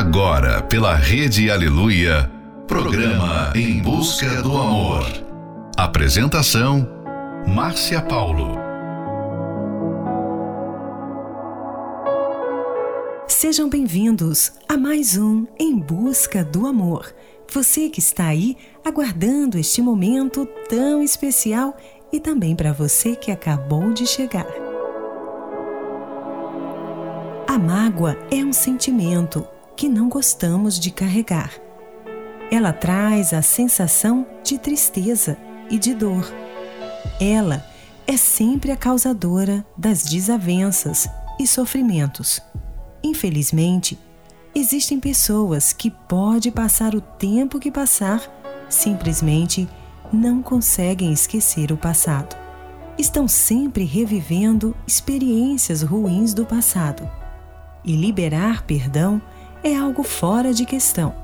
Agora, pela Rede Aleluia, programa Em Busca do Amor. Apresentação: Márcia Paulo. Sejam bem-vindos a mais um Em Busca do Amor. Você que está aí aguardando este momento tão especial e também para você que acabou de chegar. A mágoa é um sentimento que não gostamos de carregar. Ela traz a sensação de tristeza e de dor. Ela é sempre a causadora das desavenças e sofrimentos. Infelizmente, existem pessoas que pode passar o tempo que passar, simplesmente não conseguem esquecer o passado. Estão sempre revivendo experiências ruins do passado e liberar perdão é algo fora de questão.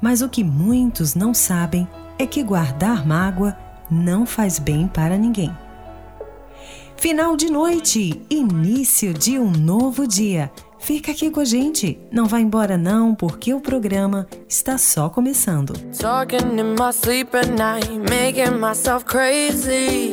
Mas o que muitos não sabem é que guardar mágoa não faz bem para ninguém. Final de noite, início de um novo dia. Fica aqui com a gente, não vá embora não, porque o programa está só começando. Talking in my sleep at night, making myself crazy.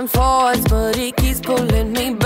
en but he keeps pulling me min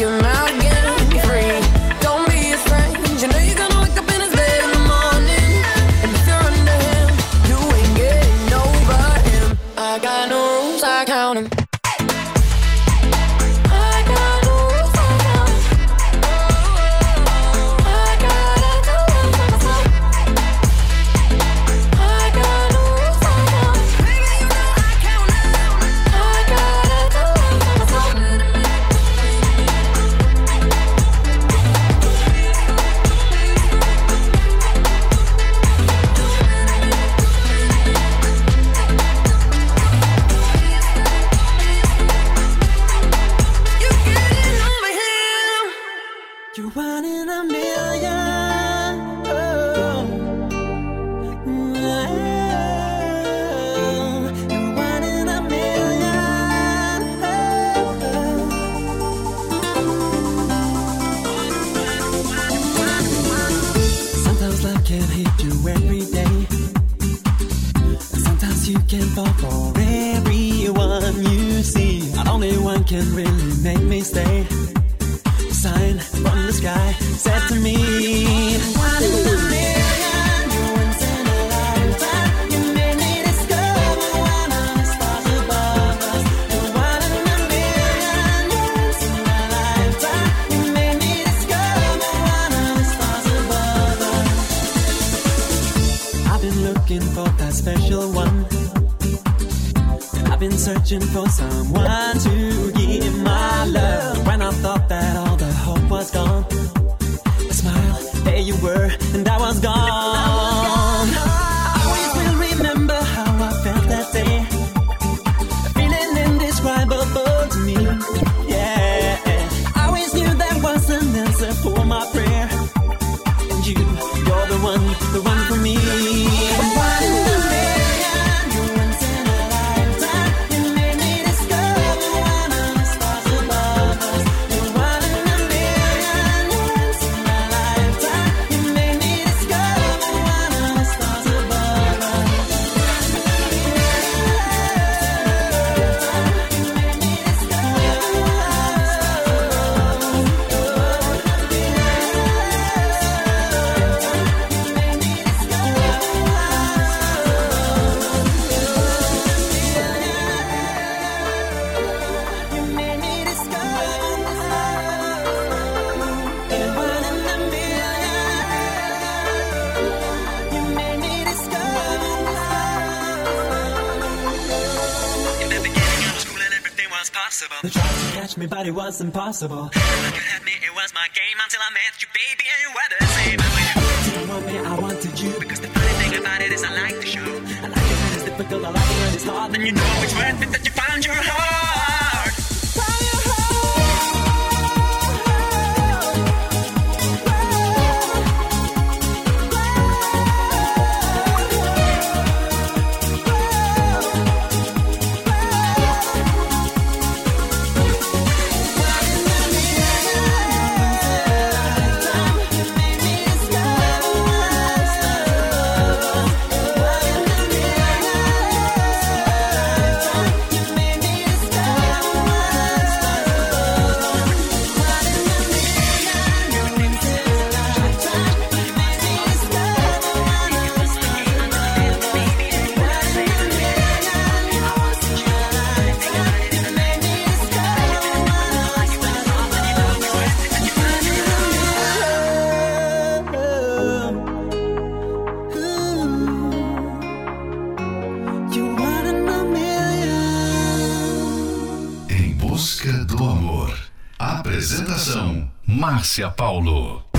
to kick I've been searching for someone to give my love. When I thought that all the hope was gone, a smile, there you were, and I was gone. impossible. Márcia Paulo.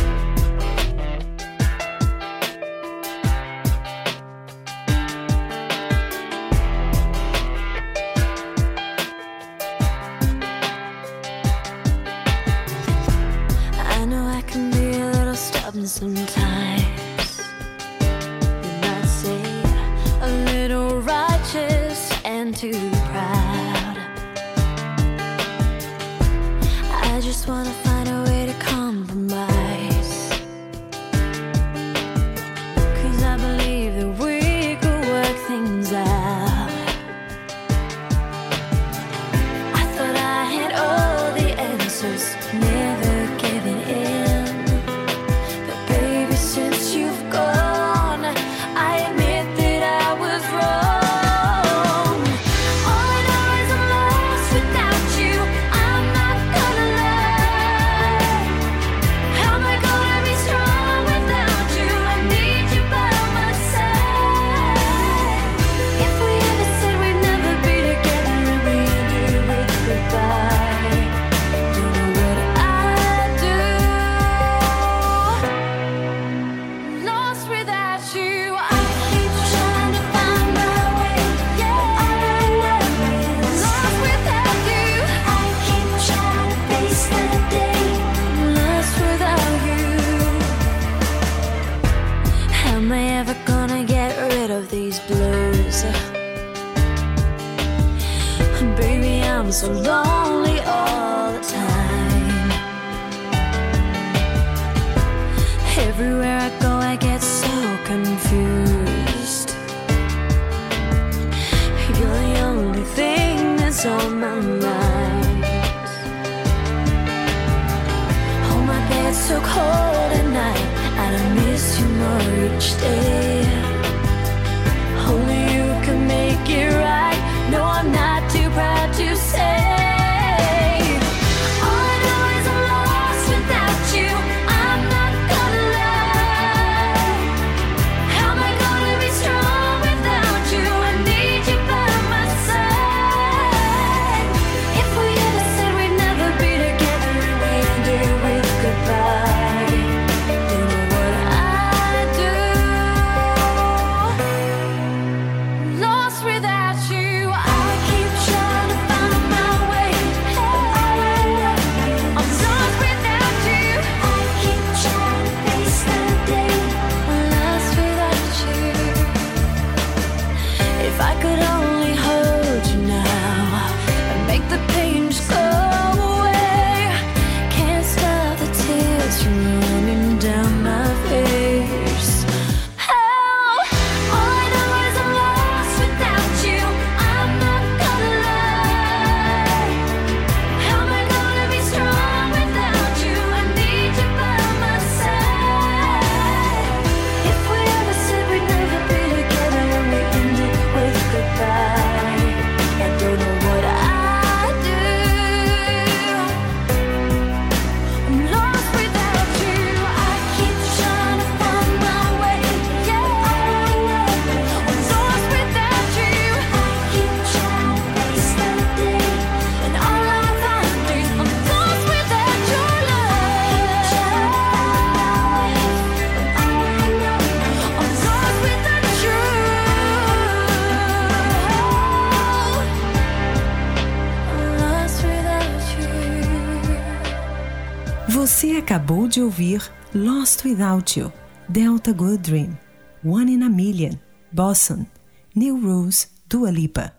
Lost Without You, Delta Good Dream, One in a Million, Boston, New Rose, Dua Lipa.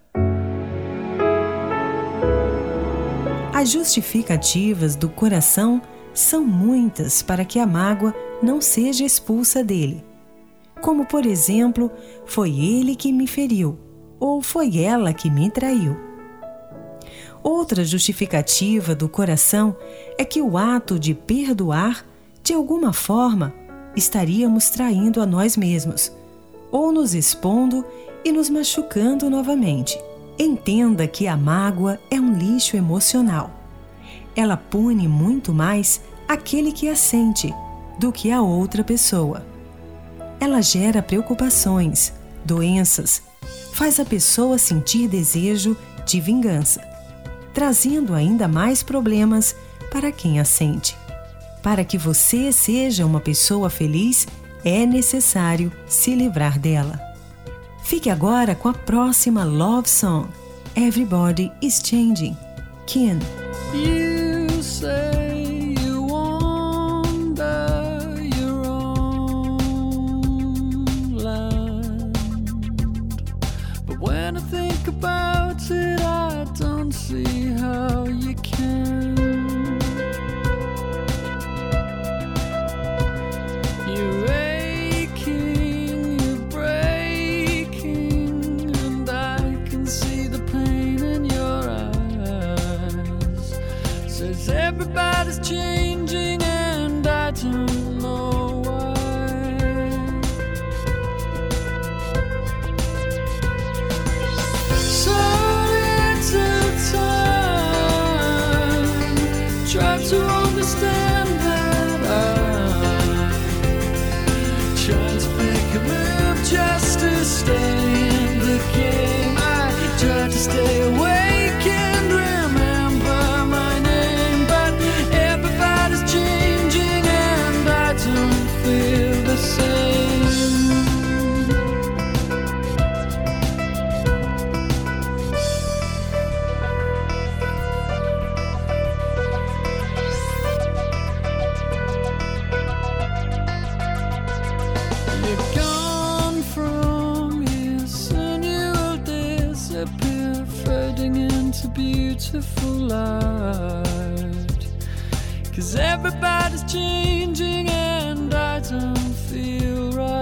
As justificativas do coração são muitas para que a mágoa não seja expulsa dele. Como, por exemplo, foi ele que me feriu ou foi ela que me traiu. Outra justificativa do coração é que o ato de perdoar de alguma forma, estaríamos traindo a nós mesmos, ou nos expondo e nos machucando novamente. Entenda que a mágoa é um lixo emocional. Ela pune muito mais aquele que a sente do que a outra pessoa. Ela gera preocupações, doenças, faz a pessoa sentir desejo de vingança, trazendo ainda mais problemas para quem a sente. Para que você seja uma pessoa feliz, é necessário se livrar dela. Fique agora com a próxima love song, Everybody is Changing, Ken. disappear, fading into beautiful light. Cause everybody's changing and I don't feel right.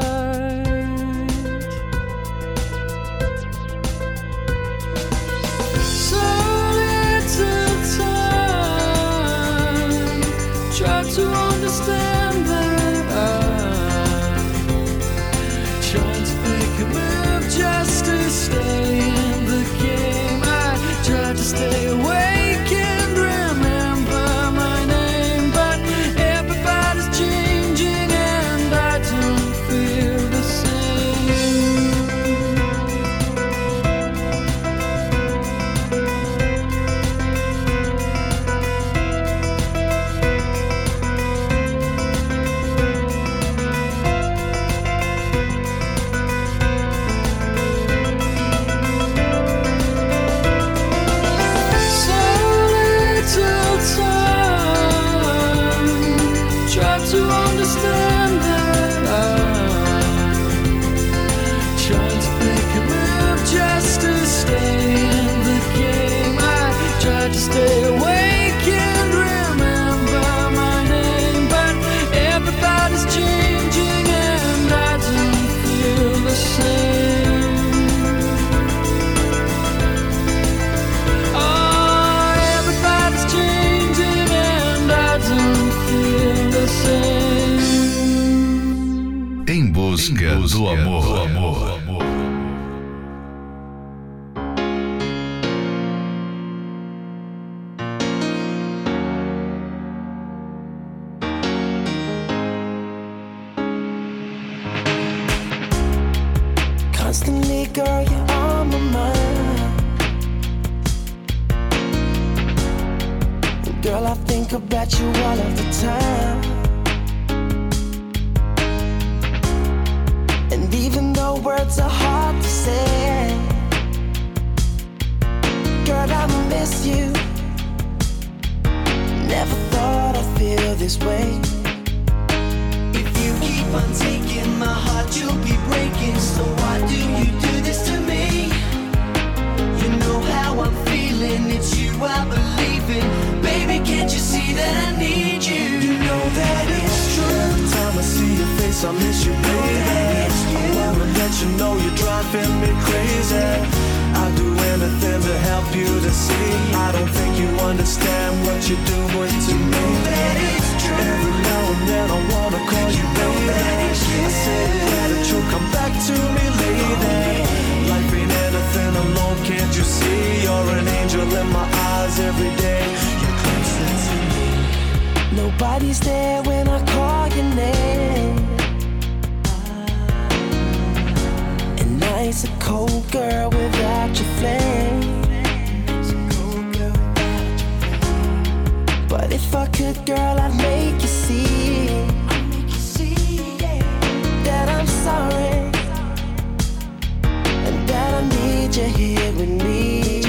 Do amor. Do amor. Constantly, girl, you're on my mind. Girl, I think about you all of the time. Words are hard to say, girl, I miss you. Never thought I'd feel this way. If you keep on taking my heart, you'll be breaking. So why do you do this to me? You know how I'm feeling, it's you I believe in. Baby, can't you see that I need you? You know that it's I miss you, baby. I wanna let you know you're driving me crazy. I'd do anything to help you to see. I don't think you understand what you're doing to me. Every now and then I wanna call you baby. I say that you'll come back to me, lady. Life ain't anything alone, can't you see? You're an angel in my eyes every day. You're closer to me. Nobody's there when I call your name. Night's a cold girl without your flame. But if I could, girl, I'd make you see that I'm sorry and that I need you here with me.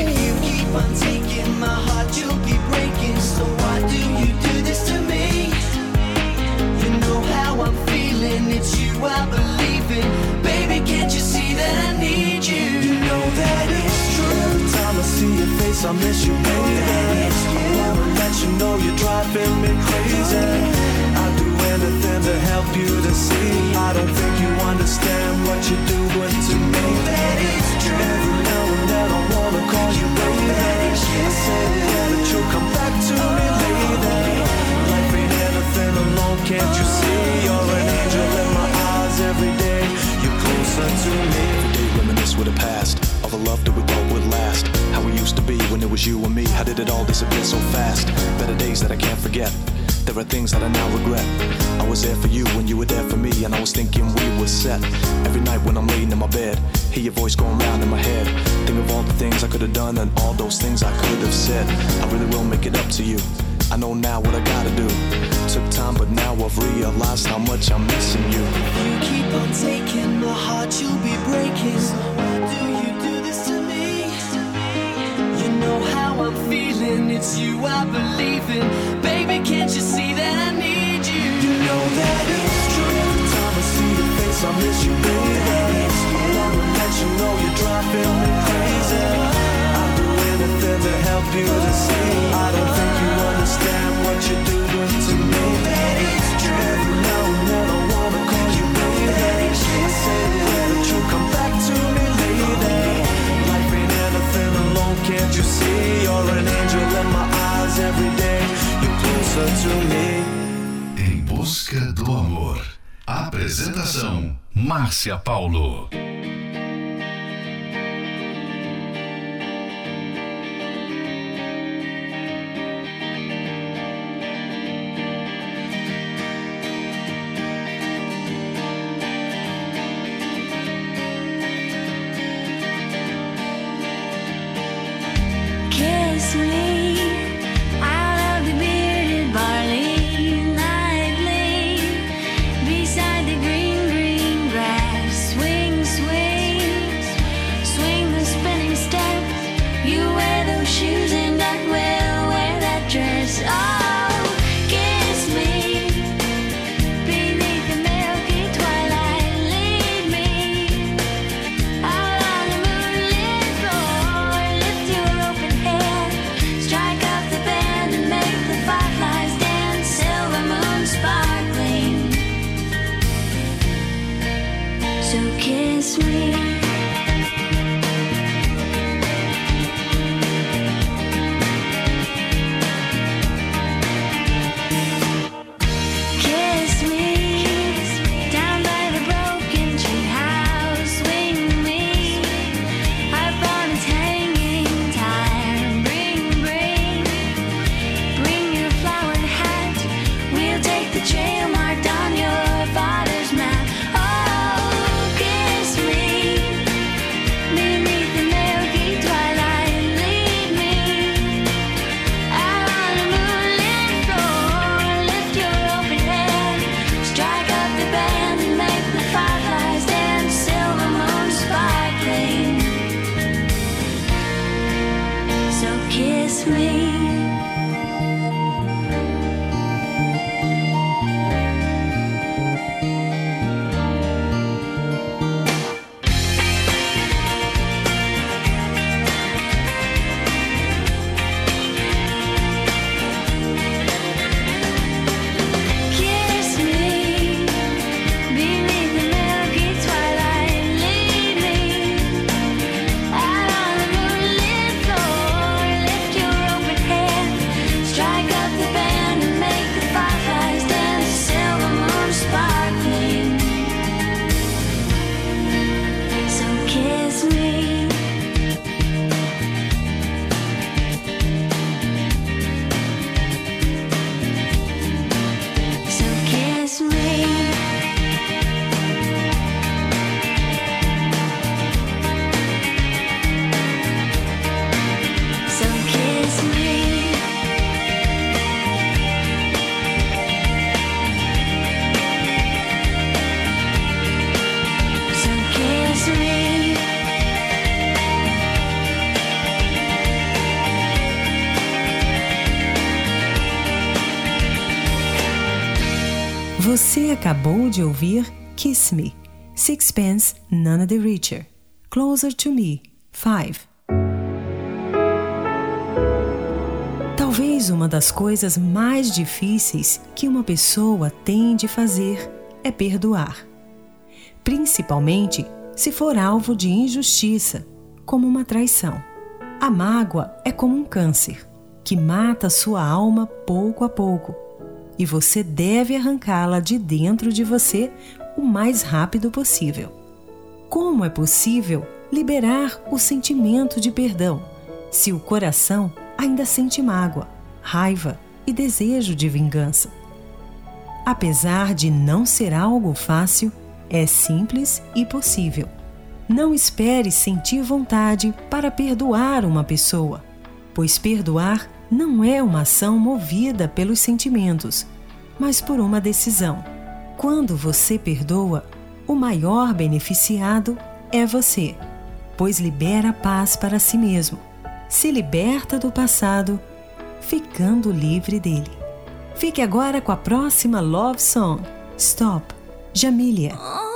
If you keep on taking my heart, you'll be breaking. So why do you do this to me? You know how I'm feeling, it's you I believe I miss you, baby. I wanna let you know you're driving me crazy. I'd do anything to help you to see. I don't think you understand what you're doing to me. Every now and then I wanna call you baby. I say that you'll come back to me, lady. Life ain't anything alone, can't you see? You're an angel in my eyes every day. You're closer to me. Every day reminisce with the past. All the love that we was you and me. How did it all disappear so fast? Better days that I can't forget. There are things that I now regret. I was there for you when you were there for me, and I was thinking we were set. Every night when I'm laying in my bed, hear your voice going round in my head. Think of all the things I could have done and all those things I could have said. I really will make it up to you. I know now what I gotta do. Took time, but now I've realized how much I'm missing you. You keep on taking my heart, you'll be breaking. I'm feeling, it's you I believe in. Baby, can't you see that I need you? You know that it's true. Every time I see your face, I miss you, baby. I wanna let you know you're driving me crazy. I'd do anything to help you to see. I don't think you understand what you're doing to me. Every now and then I wanna call you baby. I say that you'll come back can't you see? You're an angel in my eyes every day. You're closer to me. Em busca do amor. Apresentação: Márcia Paulo. Acabou de ouvir Kiss Me, Sixpence None the Richer, Closer to Me, 5. Talvez uma das coisas mais difíceis que uma pessoa tem de fazer é perdoar. Principalmente se for alvo de injustiça, como uma traição. A mágoa é como um câncer que mata sua alma pouco a pouco e você deve arrancá-la de dentro de você o mais rápido possível. Como é possível liberar o sentimento de perdão se o coração ainda sente mágoa, raiva e desejo de vingança? Apesar de não ser algo fácil, é simples e possível. Não espere sentir vontade para perdoar uma pessoa, pois perdoar não é uma ação movida pelos sentimentos, mas por uma decisão. Quando você perdoa, o maior beneficiado é você, pois libera paz para si mesmo, se liberta do passado, ficando livre dele. Fique agora com a próxima Love Song, Stop, Jamília. All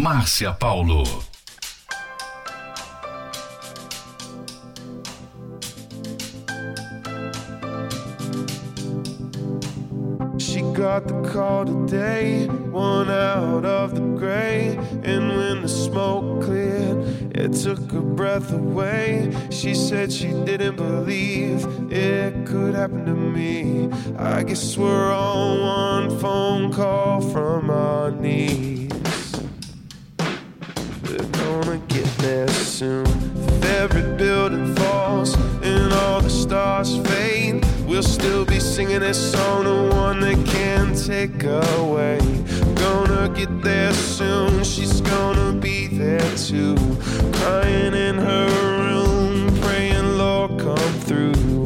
Márcia Paulo. She got the call today, one out of the gray. And when the smoke cleared, it took her breath away. She said she didn't believe it could happen to me. I guess we're on one phone call from our knees. Soon. If every building falls and all the stars fade, we'll still be singing this song, the one that can't take away. Gonna get there soon, she's gonna be there too. Crying in her room, praying, Lord, come through.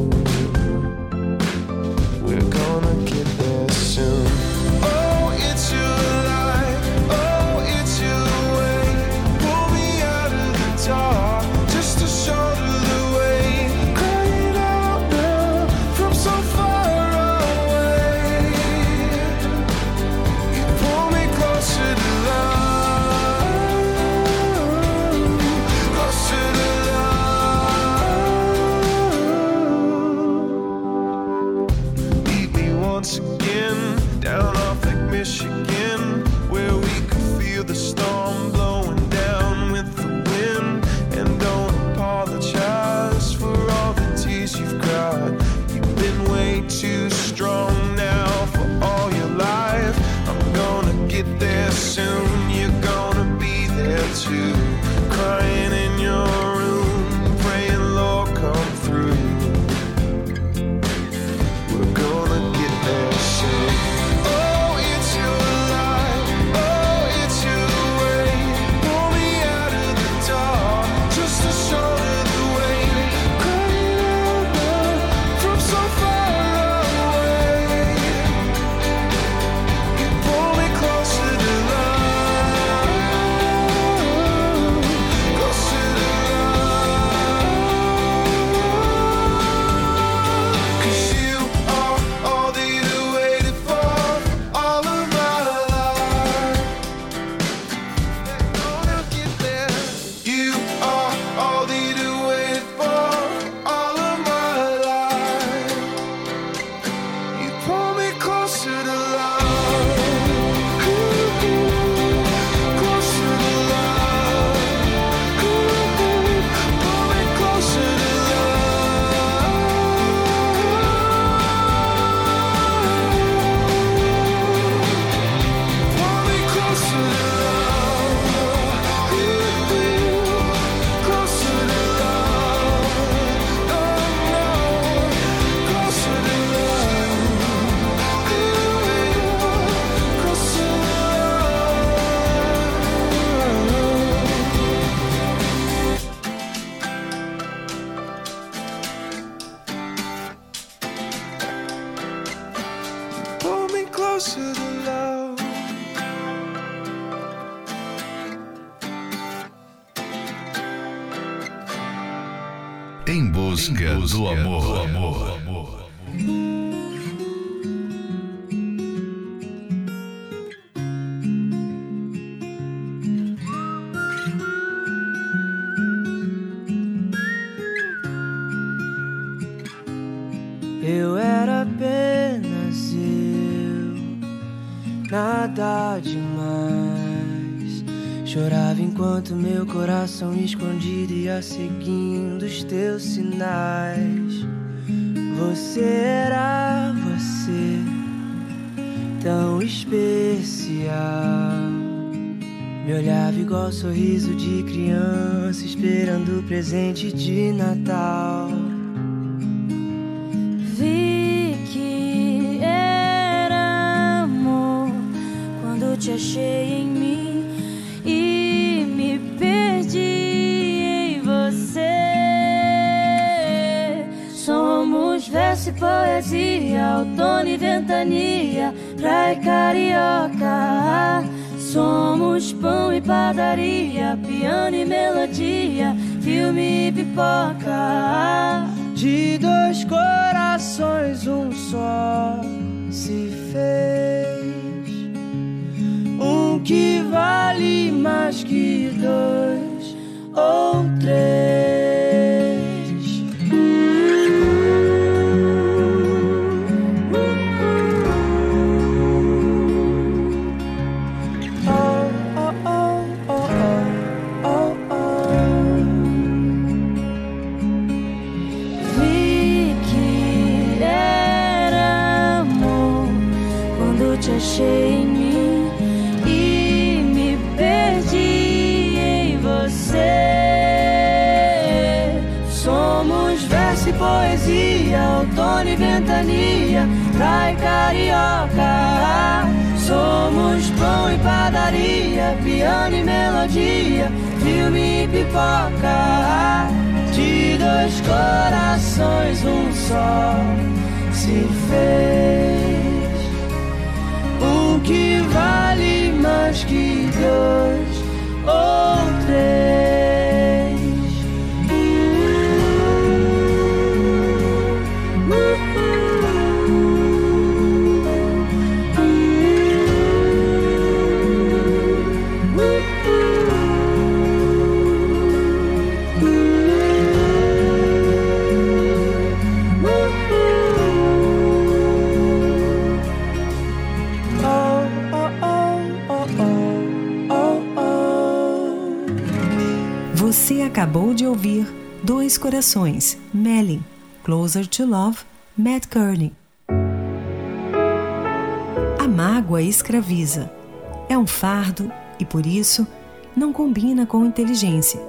Em busca, do amor. Eu era apenas eu, nada demais. Chorava enquanto meu coração escondido ia seguindo os teus sinais. Você era você, tão especial. Me olhava igual sorriso de criança, esperando o presente de Natal. E padaria, Corações, Melly, Closer to Love, Matt Kearney. A mágoa escraviza. É um fardo e, por isso, não combina com inteligência.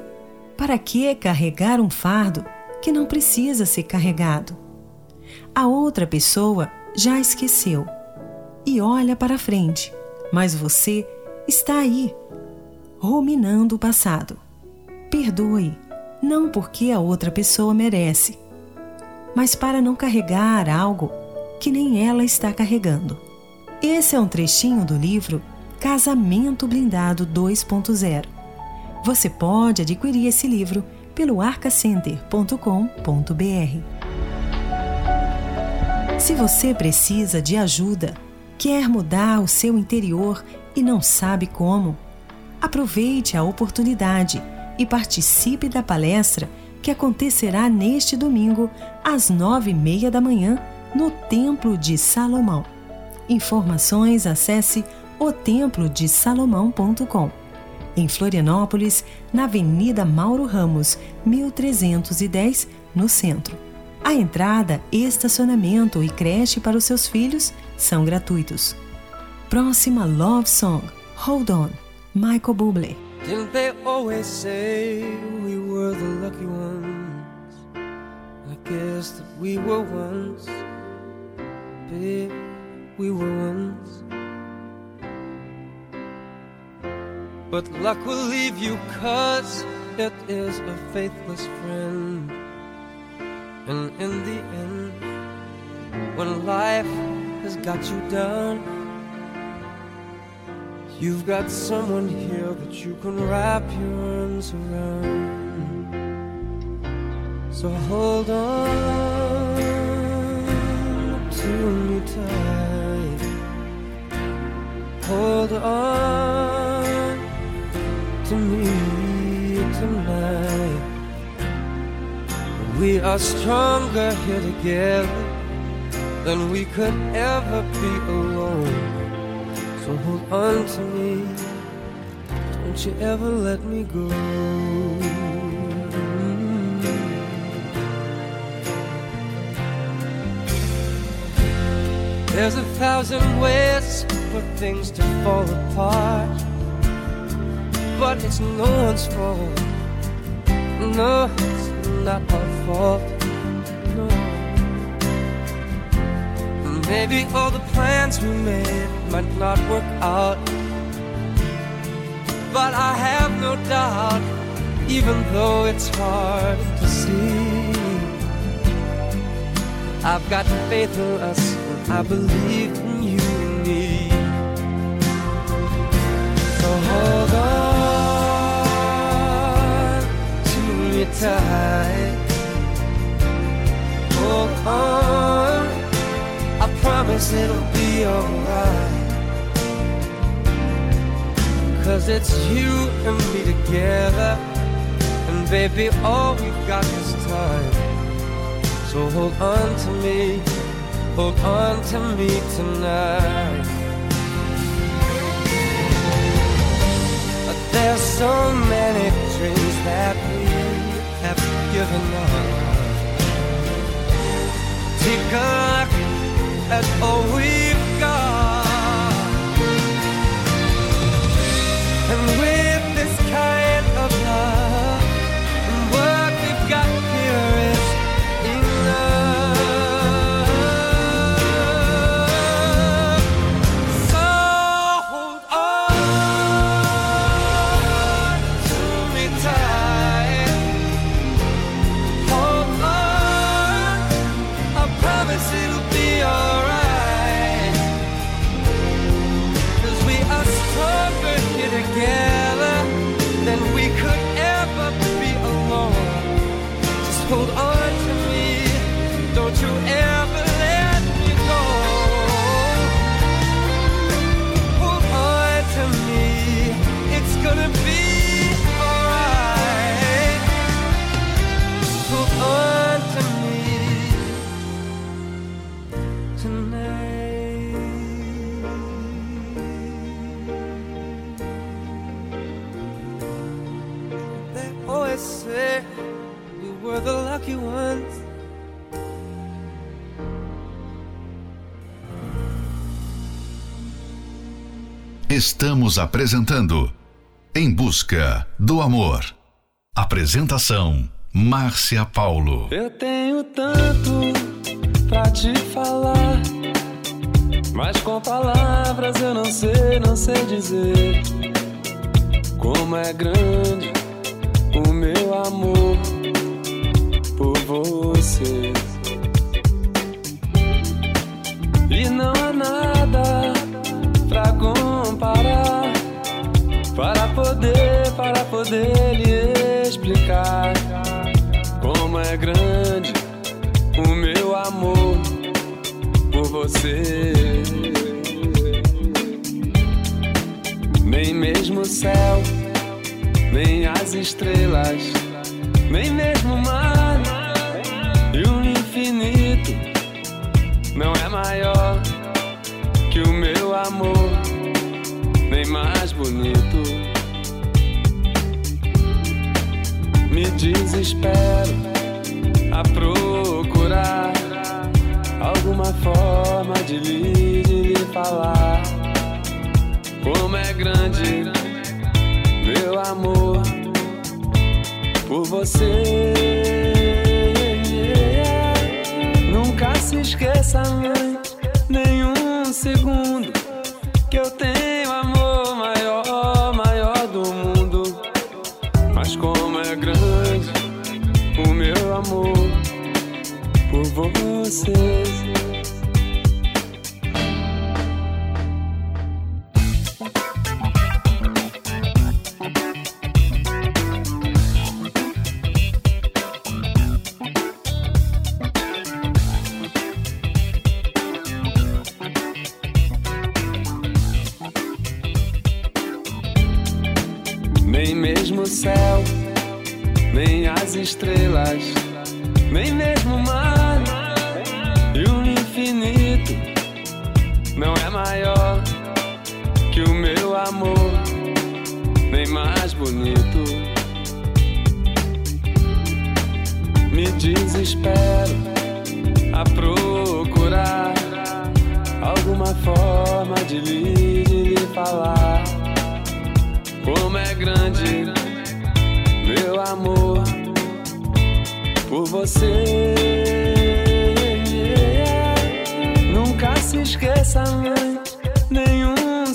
Para que carregar um fardo que não precisa ser carregado? A outra pessoa já esqueceu e olha para frente, mas você está aí, ruminando o passado. Perdoe, não porque a outra pessoa merece, mas para não carregar algo que nem ela está carregando. Esse é um trechinho do livro Casamento Blindado 2.0. Você pode adquirir esse livro pelo arcacenter.com.br. Se você precisa de ajuda, quer mudar o seu interior e não sabe como, aproveite a oportunidade e participe da palestra que acontecerá neste domingo, às nove e meia da manhã, no Templo de Salomão. Informações acesse otemplodesalomão.com. Em Florianópolis, na Avenida Mauro Ramos, 1310, no centro. A entrada, estacionamento e creche para os seus filhos são gratuitos. Próxima Love Song, Hold On, Michael Bublé. Didn't they always say we were the lucky ones? I guess that we were once, babe, we were once. But luck will leave you cause it is a faithless friend. And in the end, when life has got you down, You've got someone here that you can wrap your arms around. So hold on to me tight. Hold on to me tonight. We are stronger here together than we could ever be alone. So hold on to me. Don't you ever let me go. There's a thousand ways for things to fall apart. But it's no one's fault. No, it's not our fault. No. Maybe all the plans we made might not work out. But I have no doubt, even though it's hard to see. I've got faith in us, I believe in you and me. So hold on to me tight. Hold on, I promise it'll be alright. Cause it's you and me together. And baby, all we've got is time. So hold on to me, hold on to me tonight. But there's so many dreams that we have given up. Take a look at all we've Estamos apresentando Em Busca do Amor. Apresentação Márcia Paulo. Eu tenho tanto pra te falar, mas com palavras eu não sei, não sei dizer como é grande o meu amor poder, lhe explicar como é grande o meu amor por você. Nem mesmo o céu, nem as estrelas, nem mesmo o mar desespero a procurar alguma forma de lhe, de lhe falar como é grande meu amor por você. Nunca se esqueça, mãe, nenhum segundo amor por você.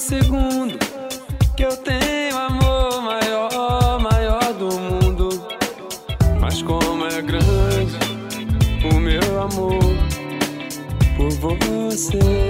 Segundo que eu tenho amor maior, maior do mundo. Mas como é grande o meu amor por você.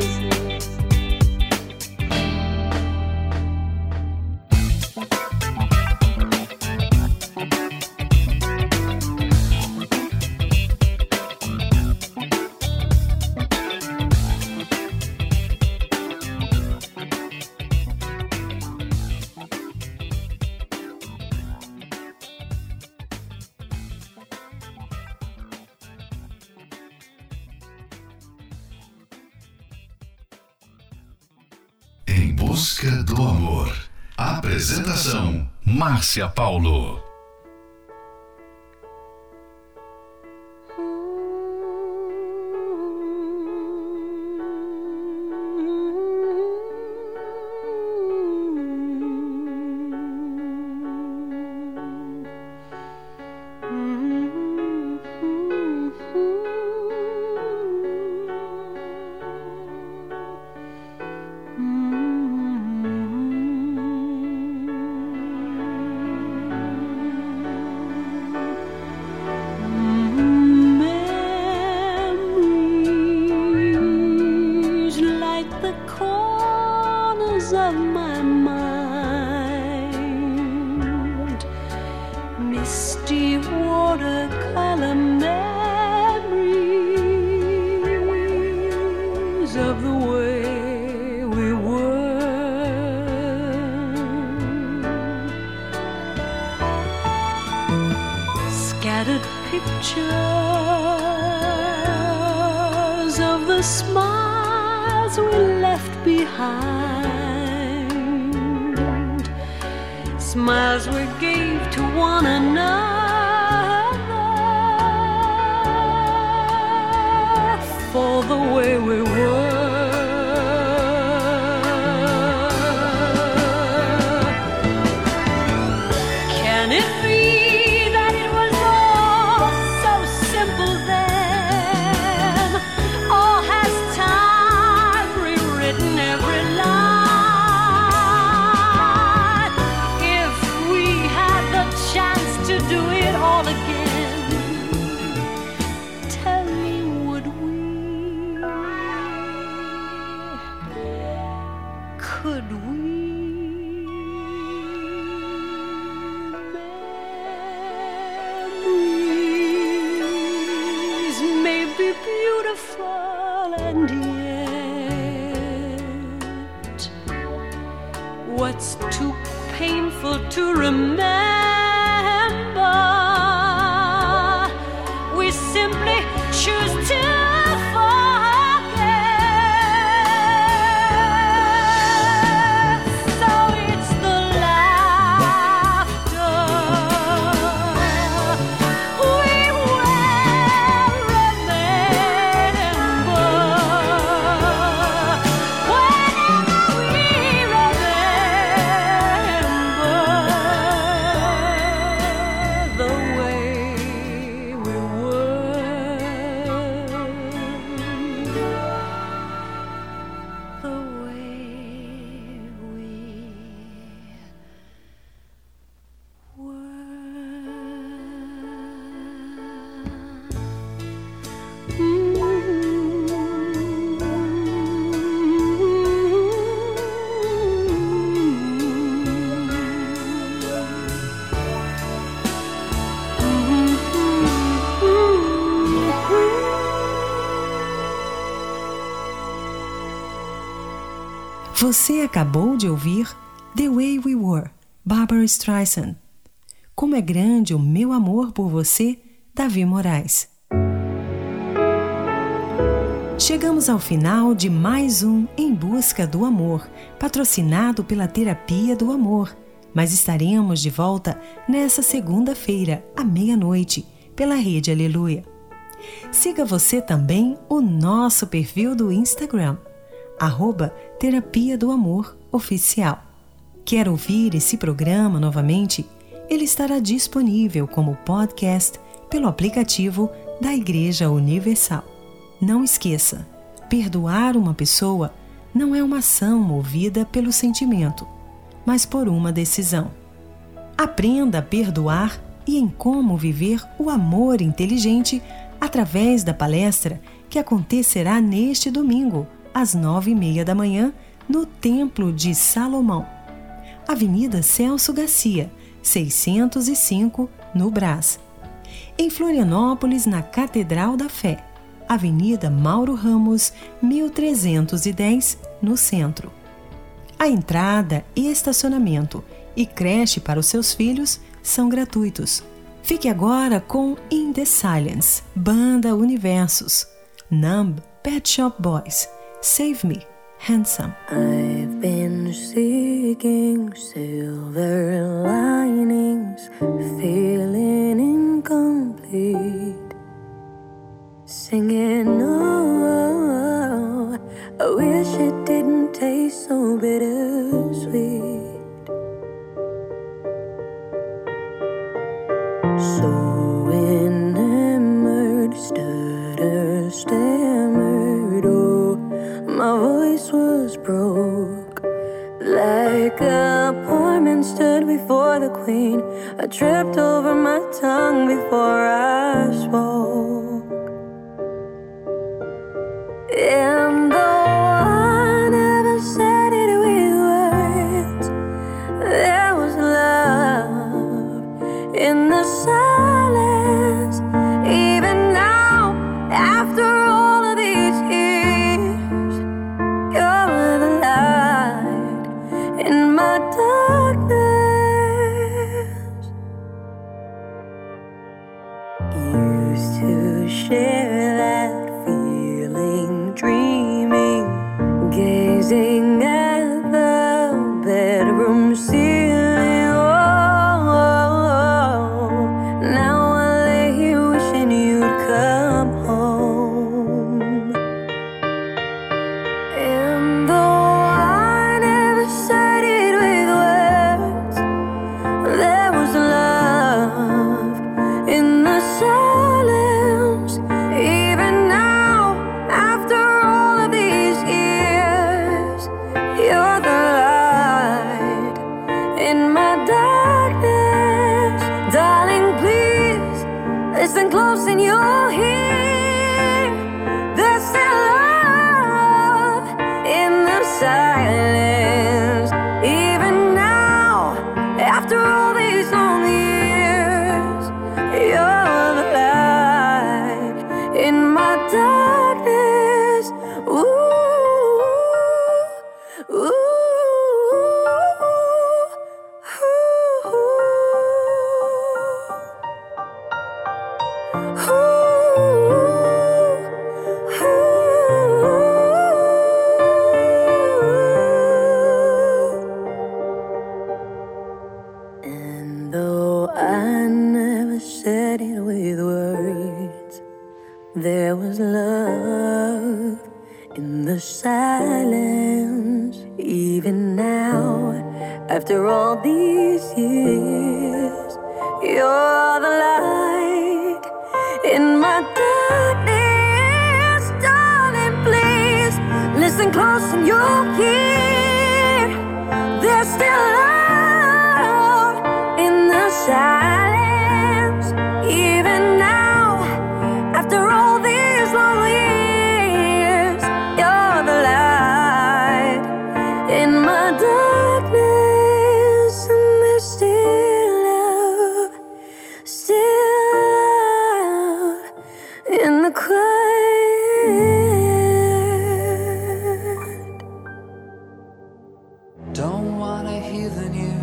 Márcia Paulo. scattered pictures of the smiles we left behind, smiles we gave to one another for the way we were. Você acabou de ouvir The Way We Were, Barbara Streisand. Como é grande o meu amor por você, Davi Moraes. Chegamos ao final de mais um Em Busca do Amor, patrocinado pela Terapia do Amor. Mas estaremos de volta nessa segunda-feira, à meia-noite, pela Rede Aleluia. Siga você também o nosso perfil do Instagram, arroba Terapia do Amor Oficial. Quer ouvir esse programa novamente? Ele estará disponível como podcast pelo aplicativo da Igreja Universal. Não esqueça, perdoar uma pessoa não é uma ação movida pelo sentimento, mas por uma decisão. Aprenda a perdoar e em como viver o amor inteligente através da palestra que acontecerá neste domingo, às nove e meia da manhã, no Templo de Salomão. Avenida Celso Garcia, 605, no Brás. Em Florianópolis, na Catedral da Fé, Avenida Mauro Ramos, 1310, no centro. A entrada e estacionamento e creche para os seus filhos são gratuitos. Fique agora com In the Silence, Banda Universos, Numb, Pet Shop Boys, Save Me, Handsome. I've been seeking silver linings, feeling incomplete. Singing, oh, I wish it didn't taste so bittersweet. So enamored, stutter, my was broke. Like a poor man stood before the queen, I tripped over my tongue before I spoke. And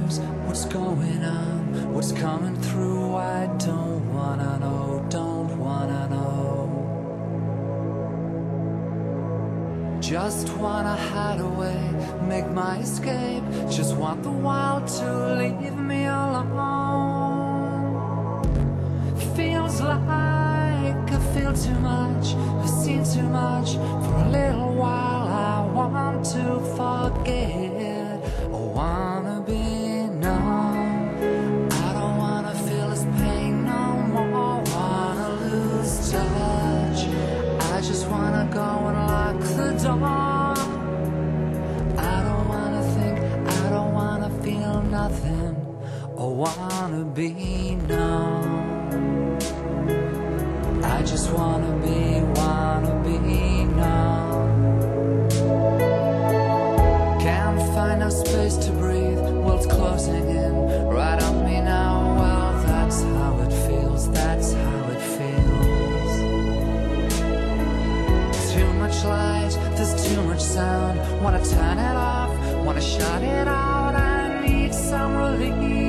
What's going on, what's coming through? I don't wanna know, don't wanna know. Just wanna hide away, make my escape. Just want the wild to leave me alone. Feels like I feel too much, I've seen too much. For a little while I want to forget. I want wanna be known. I just wanna be, wanna be known. Can't find a space to breathe, world's closing in right on me now. Well, that's how it feels, that's how it feels. Too much light, there's too much sound. Wanna turn it off, wanna shut it out. I need some relief.